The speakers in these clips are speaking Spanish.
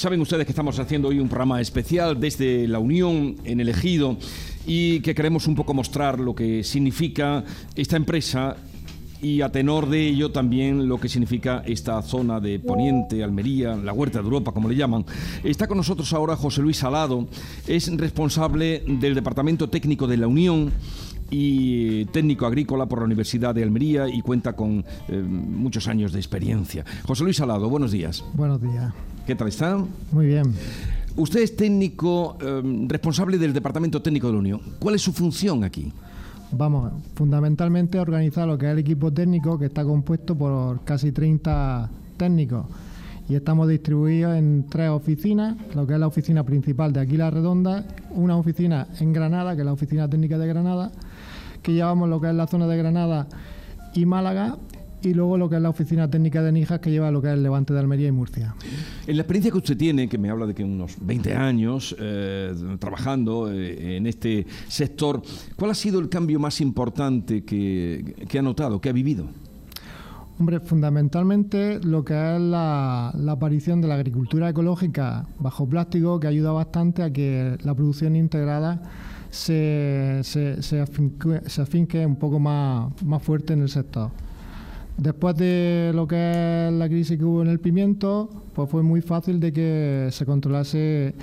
saben ustedes que estamos haciendo hoy un programa especial desde la Unión en el Ejido y que queremos un poco mostrar lo que significa esta empresa y a tenor de ello también lo que significa esta zona de Poniente, Almería, la Huerta de Europa, como le llaman. Está con nosotros ahora José Luis Salado, es responsable del Departamento Técnico de la Unión y técnico agrícola por la Universidad de Almería y cuenta con eh, muchos años de experiencia. José Luis Salado, buenos días. Buenos días. ¿Qué tal está? Muy bien. Usted es técnico eh, responsable del Departamento Técnico de la Unión. ¿Cuál es su función aquí? Vamos, fundamentalmente organizar lo que es el equipo técnico que está compuesto por casi 30 técnicos y estamos distribuidos en tres oficinas, lo que es la oficina principal de aquí La Redonda, una oficina en Granada, que es la oficina técnica de Granada, que llevamos lo que es la zona de Granada y Málaga, y luego lo que es la oficina técnica de Nijas, que lleva lo que es el Levante de Almería y Murcia. En la experiencia que usted tiene, que me habla de que unos 20 años eh, trabajando eh, en este sector, ¿cuál ha sido el cambio más importante que, que ha notado, que ha vivido? Hombre, fundamentalmente lo que es la, aparición de la agricultura ecológica bajo plástico que ayuda bastante a que la producción integrada se, se, afinque, un poco más, más fuerte en el sector. Después de lo que es la crisis que hubo en el pimiento, pues fue muy fácil de que se controlase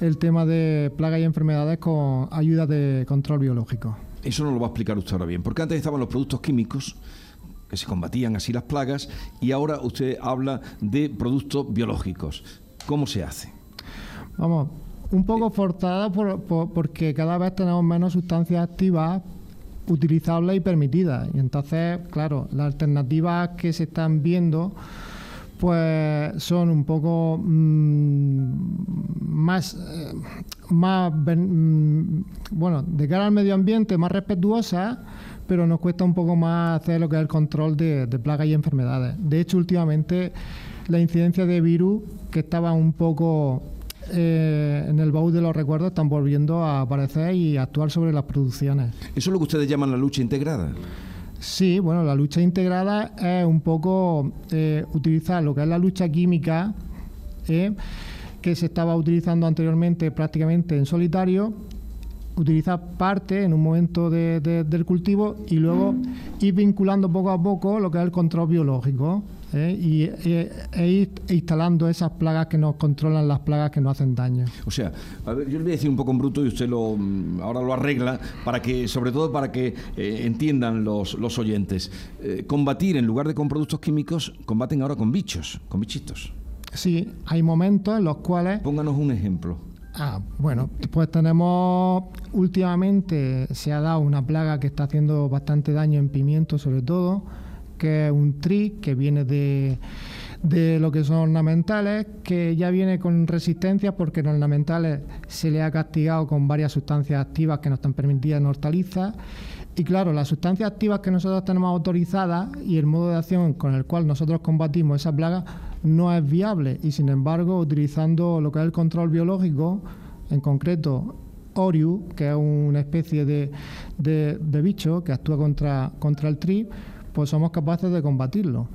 el tema de plagas y enfermedades con ayuda de control biológico. Eso no lo va a explicar usted ahora bien, porque antes estaban los productos químicos que se combatían así las plagas, y ahora usted habla de productos biológicos. ¿Cómo se hace? Vamos, un poco forzada por, porque cada vez tenemos menos sustancias activas utilizables y permitidas. Y entonces, claro, las alternativas que se están viendo pues son un poco mm, más, eh, más mm, bueno, de cara al medio ambiente, más respetuosas, pero nos cuesta un poco más hacer lo que es el control de, plagas y enfermedades. De hecho, últimamente la incidencia de virus, que estaba un poco eh, en el baúl de los recuerdos, están volviendo a aparecer y actuar sobre las producciones. ¿Eso es lo que ustedes llaman la lucha integrada? Sí, bueno, la lucha integrada es un poco eh, utilizar lo que es la lucha química, eh, que se estaba utilizando anteriormente prácticamente en solitario, utilizar parte en un momento del cultivo y luego ir vinculando poco a poco lo que es el control biológico ¿eh? y, e ir instalando esas plagas que nos controlan las plagas que nos hacen daño. O sea, a ver, yo le voy a decir un poco en bruto y usted lo mm, ahora lo arregla para que, sobre todo para que eh, entiendan los, los oyentes. Eh, combatir en lugar de con productos químicos, combaten ahora con bichos, con bichitos. Sí, hay momentos en los cuales. Pónganos un ejemplo. Ah, bueno, pues tenemos últimamente se ha dado una plaga que está haciendo bastante daño en pimiento sobre todo, que es un tri que viene de, de lo que son ornamentales, que ya viene con resistencia porque en ornamentales se le ha castigado con varias sustancias activas que no están permitidas en hortalizas. Y claro, las sustancias activas que nosotros tenemos autorizadas y el modo de acción con el cual nosotros combatimos esa plaga no es viable y sin embargo utilizando lo que es el control biológico, en concreto Oriu, que es una especie de, de, bicho que actúa contra, contra el TRI, pues somos capaces de combatirlo.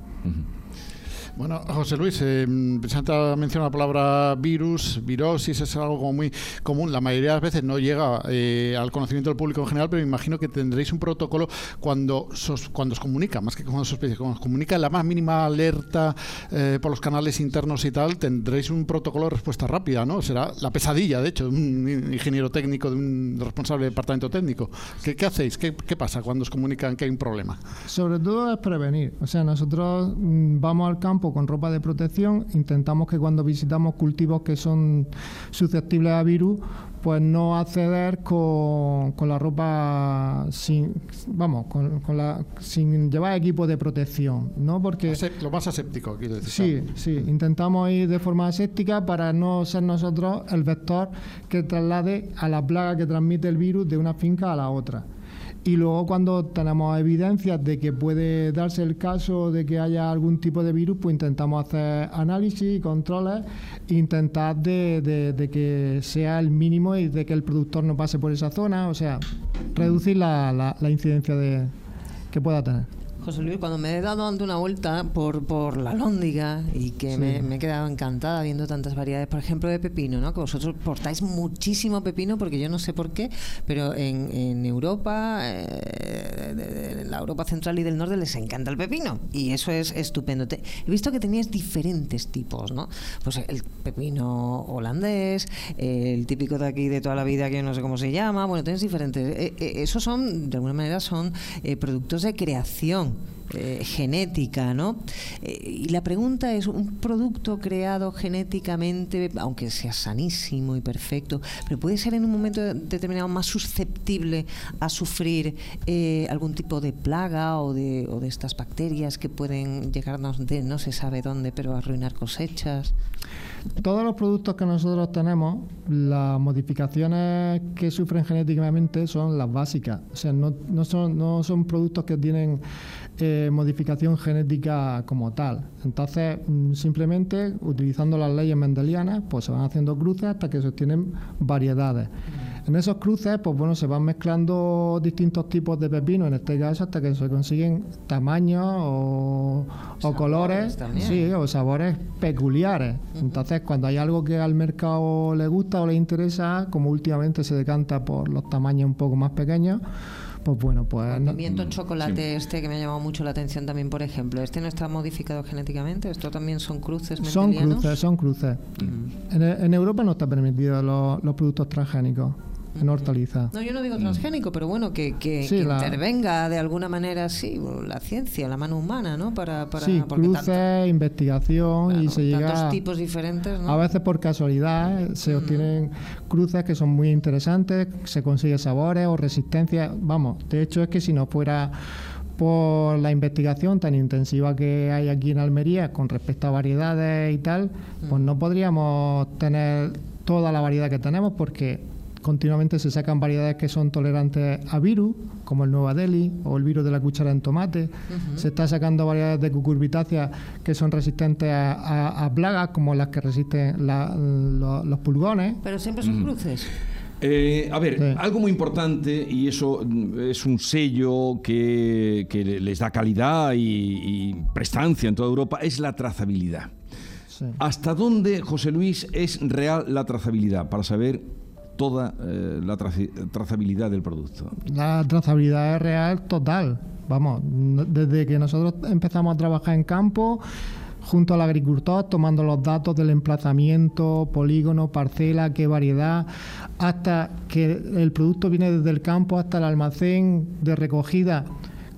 Bueno, José Luis, eh, mencionado la palabra virus, virosis, es algo muy común. La mayoría de las veces no llega eh, al conocimiento del público en general, pero me imagino que tendréis un protocolo cuando, cuando os comunica, más que cuando sospecha, cuando os comunica la más mínima alerta eh, por los canales internos y tal, tendréis un protocolo de respuesta rápida, ¿no? Será la pesadilla, de hecho, de un ingeniero técnico, de un responsable de departamento técnico. ¿Qué, hacéis? ¿Qué, ¿Qué, pasa cuando os comunican que hay un problema? Sobre todo es prevenir. O sea, nosotros mm, vamos al campo con ropa de protección, intentamos que cuando visitamos cultivos que son susceptibles a virus, pues no acceder con, con la ropa sin, vamos, con, la, sin llevar equipo de protección, ¿no? Porque lo más aséptico, quiero decir. Sí, sí, intentamos ir de forma aséptica para no ser nosotros el vector que traslade a la plaga que transmite el virus de una finca a la otra. Y luego cuando tenemos evidencias de que puede darse el caso de que haya algún tipo de virus, pues intentamos hacer análisis y controles, intentar de, que sea el mínimo y de que el productor no pase por esa zona, o sea, reducir la, la, incidencia de, que pueda tener. José Luis, cuando me he dado dando una vuelta por, por la Lóndiga y que me, he quedado encantada viendo tantas variedades, por ejemplo, de pepino, ¿no? Que vosotros portáis muchísimo pepino porque yo no sé por qué, pero en, en Europa, eh, la Europa central y del norte les encanta el pepino y eso es estupendo. he visto que tenías diferentes tipos, ¿no? Pues el pepino holandés, el típico de aquí de toda la vida que no sé cómo se llama, bueno, tienes diferentes. Eh, eh, esos son, de alguna manera, son productos de creación eh, genética, ¿no? Eh, y la pregunta es, ¿un producto creado genéticamente, aunque sea sanísimo y perfecto, pero puede ser en un momento determinado más susceptible a sufrir eh, algún tipo de plaga o de, o de estas bacterias que pueden llegarnos de no se sabe dónde, pero arruinar cosechas? Todos los productos que nosotros tenemos, las modificaciones que sufren genéticamente son las básicas. O sea, no, son productos que tienen eh, modificación genética como tal. Entonces, mm, simplemente utilizando las leyes mendelianas, pues se van haciendo cruces hasta que se obtienen variedades. En esos cruces, pues bueno, se van mezclando distintos tipos de pepino, en este caso, hasta que se consiguen tamaños o, colores, sí, o sabores peculiares. Entonces, cuando hay algo que al mercado le gusta o le interesa, como últimamente se decanta por los tamaños un poco más pequeños, pues bueno, pues... El pimiento chocolate este que me ha llamado mucho la atención también, por ejemplo, ¿este no está modificado genéticamente? ¿Esto también son cruces Son cruces, son cruces. en, Europa no está permitido los productos transgénicos en hortaliza. No, yo no digo transgénico, pero bueno, que, que, intervenga de alguna manera, sí, la ciencia, la mano humana, ¿no? Para, para sí, cruces, investigación y se llega... tipos diferentes, A veces por casualidad eh, se obtienen cruces que son muy interesantes, se consigue sabores o resistencia. Vamos, de hecho es que si no fuera por la investigación tan intensiva que hay aquí en Almería con respecto a variedades y tal, pues no podríamos tener toda la variedad que tenemos porque continuamente se sacan variedades que son tolerantes a virus, como el Nueva Delhi o el virus de la cuchara en tomate. Se está sacando variedades de cucurbitáceas que son resistentes a, plagas, como las que resisten los, pulgones. Pero siempre son cruces. Eh, a ver, algo muy importante, y eso es un sello que, les da calidad y, prestancia en toda Europa, es la trazabilidad. ¿Hasta dónde, José Luis, es real la trazabilidad? Para saber toda eh, la trazabilidad del producto. La trazabilidad es real total. Vamos, desde que nosotros empezamos a trabajar en campo, junto al agricultor, tomando los datos del emplazamiento, polígono, parcela, qué variedad, hasta que el producto viene desde el campo hasta el almacén de recogida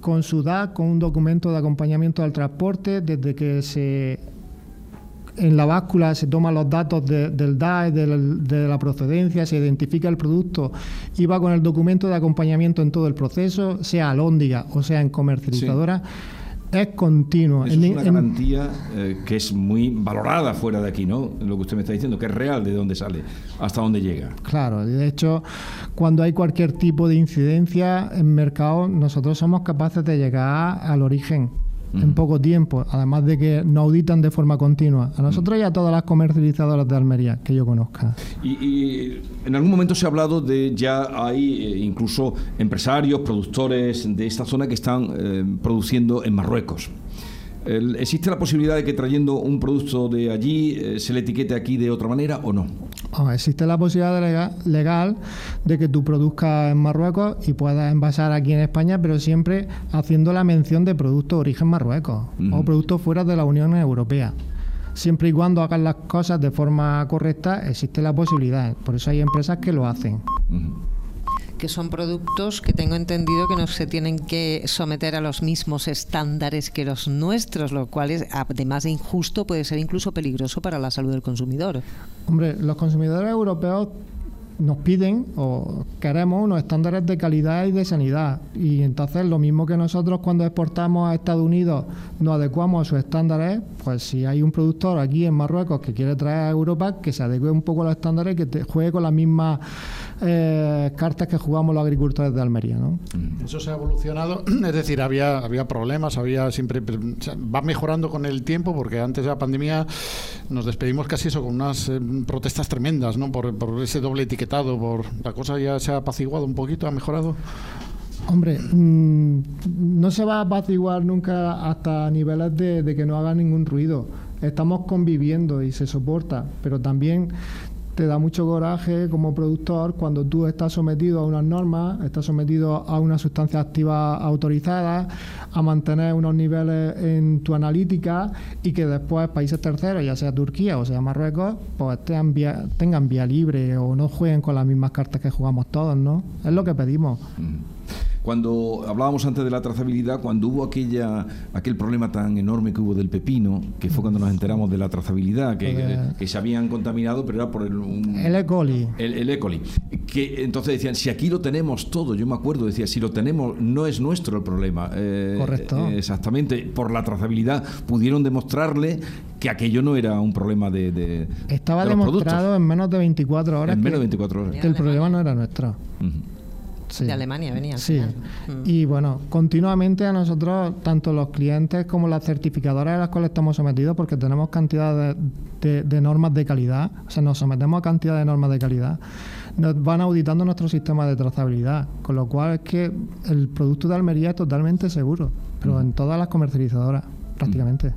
con su DAC, con un documento de acompañamiento al transporte, desde que se en la báscula se toman los datos del DAE, de la, procedencia, se identifica el producto y va con el documento de acompañamiento en todo el proceso, sea alóndiga o sea en comercializadora. Es continuo. es una garantía eh, que es muy valorada fuera de aquí, ¿no? Lo que usted me está diciendo, que es real de dónde sale, hasta dónde llega. Claro, de hecho, cuando hay cualquier tipo de incidencia en mercado, nosotros somos capaces de llegar al origen en poco tiempo, además de que nos auditan de forma continua, a nosotros y a todas las comercializadoras de Almería que yo conozca. Y, en algún momento se ha hablado de ya hay eh, incluso empresarios, productores de esta zona que están eh, produciendo en Marruecos. ¿Existe la posibilidad de que trayendo un producto de allí eh, se le etiquete aquí de otra manera o no? Existe la posibilidad legal, de que tú produzcas en Marruecos y puedas envasar aquí en España, pero siempre haciendo la mención de productos de origen Marruecos o productos fuera de la Unión Europea. Siempre y cuando hagan las cosas de forma correcta, existe la posibilidad. Por eso hay empresas que lo hacen que son productos que tengo entendido que no se tienen que someter a los mismos estándares que los nuestros, lo cual es, además de injusto, puede ser incluso peligroso para la salud del consumidor. Hombre, los consumidores europeos nos piden o queremos unos estándares de calidad y de sanidad. Y entonces lo mismo que nosotros cuando exportamos a Estados Unidos nos adecuamos a sus estándares, pues si hay un productor aquí en Marruecos que quiere traer a Europa, que se adecue un poco a los estándares, que te juegue con las mismas eh, cartas que jugamos los agricultores de Almería. ¿no? Eso se ha evolucionado, es decir, había, había problemas, había siempre va mejorando con el tiempo, porque antes de la pandemia nos despedimos casi eso con unas eh, protestas tremendas, ¿no? Por, por ese doble etiquetado, por la cosa ya se ha apaciguado un poquito, ha mejorado. Hombre, mm, no se va a apaciguar nunca hasta niveles de, de que no haga ningún ruido. Estamos conviviendo y se soporta, pero también te da mucho coraje como productor cuando tú estás sometido a unas normas, estás sometido a una sustancia activa autorizada, a mantener unos niveles en tu analítica y que después países terceros, ya sea Turquía o sea Marruecos, pues tengan vía, tengan vía libre o no jueguen con las mismas cartas que jugamos todos, ¿no? Es lo que pedimos. Cuando hablábamos antes de la trazabilidad, cuando hubo aquella aquel problema tan enorme que hubo del pepino, que fue cuando nos enteramos de la trazabilidad, que, que- que se habían contaminado, pero era por el, un- El E. coli. el, el E. coli. Que entonces decían, si aquí lo tenemos todo, yo me acuerdo, decía, si lo tenemos, no es nuestro el problema. Eh, Correcto. eh, exactamente, por la trazabilidad pudieron demostrarle que aquello no era un problema de... de- Estaba de los demostrado en menos de 24 horas En menos de 24 horas. que el problema no era nuestro. Sí. De Alemania venía. al Sí, final. Mm. y bueno, continuamente a nosotros, tanto los clientes como las certificadoras a las cuales estamos sometidos, porque tenemos cantidad de, de- de normas de calidad, o sea, nos sometemos a cantidad de normas de calidad, nos van auditando nuestro sistema de trazabilidad, con lo cual es que el producto de Almería es totalmente seguro, pero en todas las comercializadoras, prácticamente.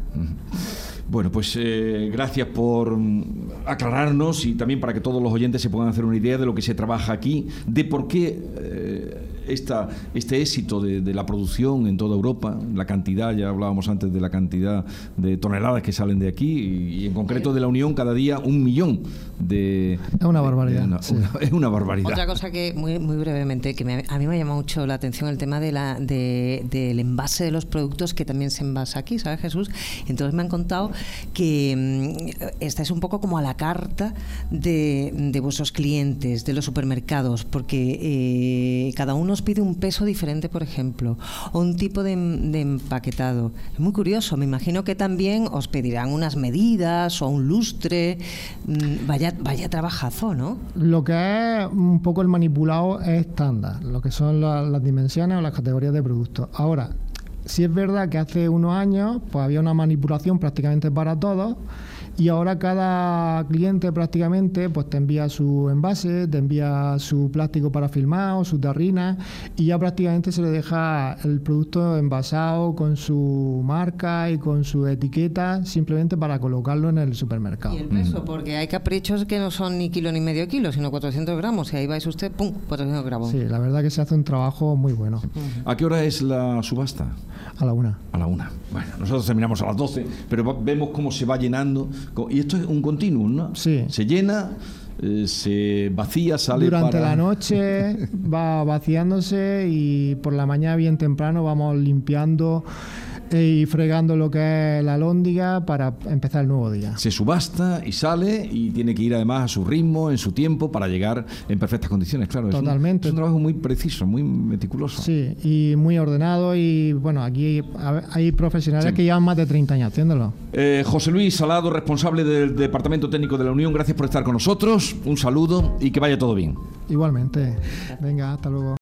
Bueno, pues eh, gracias por mm, aclararnos y también para que todos los oyentes se puedan hacer una idea de lo que se trabaja aquí, de por qué eh, esta, este éxito de, la producción en toda Europa, la cantidad, ya hablábamos antes de la cantidad de toneladas que salen de aquí y en concreto de la Unión cada día un millón de... Es una barbaridad, de- una- sí. una- es una barbaridad. Otra cosa que muy, muy brevemente, que me- a mí me ha llamado mucho la atención el tema de la, de- del envase de los productos que también se envasa aquí, ¿sabes Jesús? Entonces me han contado que mm, esta es un poco como a la carta de, de vuestros clientes, de los supermercados, porque eh, cada uno os pide un peso diferente, por ejemplo, o un tipo de, de empaquetado. Es muy curioso, me imagino que también os pedirán unas medidas o un lustre. Mm, Vaya, trabajazo, ¿no? Lo que es un poco el manipulado es estándar, lo que son la- las dimensiones o las categorías de productos. Ahora, si es verdad que hace unos años pues había una manipulación prácticamente para todos y ahora cada cliente prácticamente pues te envía su envase, te envía su plástico para filmar o su tarrina y ya prácticamente se le deja el producto envasado con su marca y con su etiqueta simplemente para colocarlo en el supermercado. Y el peso, porque hay caprichos que no son ni kilo ni medio kilo, sino 400 gramos. Y ahí vais usted, ¡pum! 400 gramos. Sí, la verdad que se hace un trabajo muy bueno. ¿A qué hora es la subasta? A la una. A la una. Bueno, nosotros terminamos a las 12, pero vemos cómo se va llenando. Y esto es un continuum, ¿no? Sí. Se llena, eh, se vacía, sale Durante para... la noche va vaciándose y por la mañana bien temprano vamos limpiando y fregando lo que es la lóndiga para empezar el nuevo día. Se subasta y sale y tiene que ir además a su ritmo, en su tiempo, para llegar en perfectas condiciones, claro. es un- Totalmente. Es un, trabajo muy preciso, muy meticuloso. Sí, y muy ordenado y bueno, aquí hay, hay profesionales Sí. que llevan más de 30 años haciéndolo. Eh, José Luis Salado, responsable del Departamento Técnico de la Unión, gracias por estar con nosotros. Un saludo y que vaya todo bien. Igualmente. Venga, hasta luego.